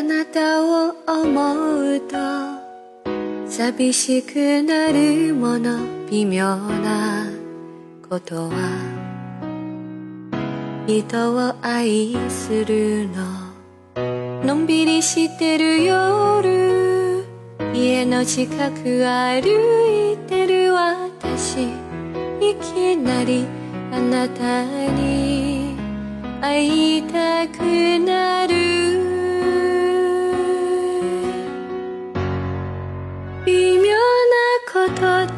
あなたを思うと寂しくなるもの微妙なことは人を愛するののんびりしてる夜家の近く歩いてる私いきなりあなたに会いたく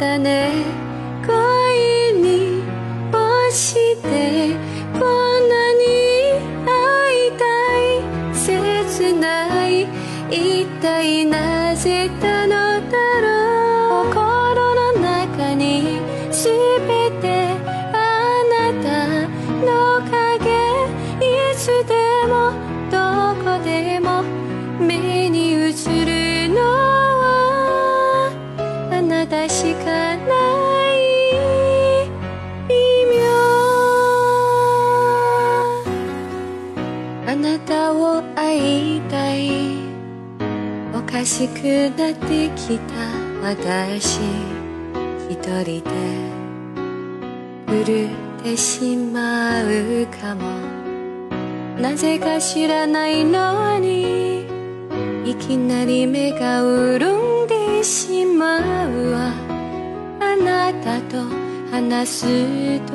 ことだね。恋に落ちてこんなに会いたい。切ない一体なぜだしかない微妙あなたを会いたいおかしくなってきた。私一人で震ってしまうかも。なぜか知らないのにいきなり目が潤んでしまうわ。なたと話すと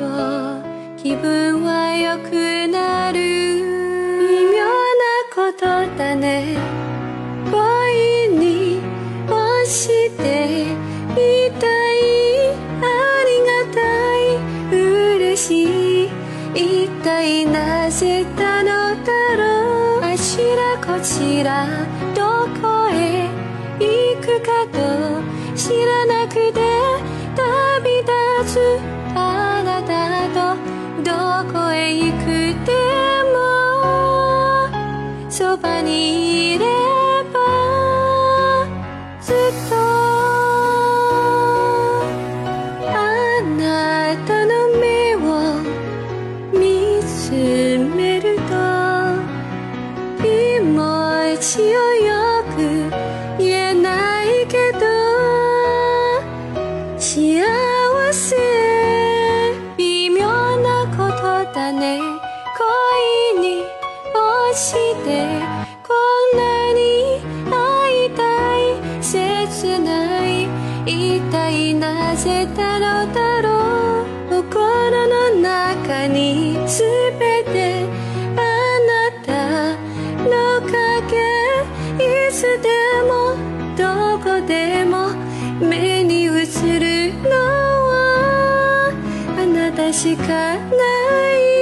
気分は良くなる。微妙なことだね。恋に落ちていたい。ありがたい。嬉しい。一体なぜなのだろう。あちらこちら。どこへ行くかと知らなくそばにいればずっとあなたの目を見つめると気持ちをよく言えないけど幸せ落ちてこんなに会いたい切ない一体なぜだろう。だろう心の中に全てあなたの影いつでもどこでも目に映るのはあなたしかない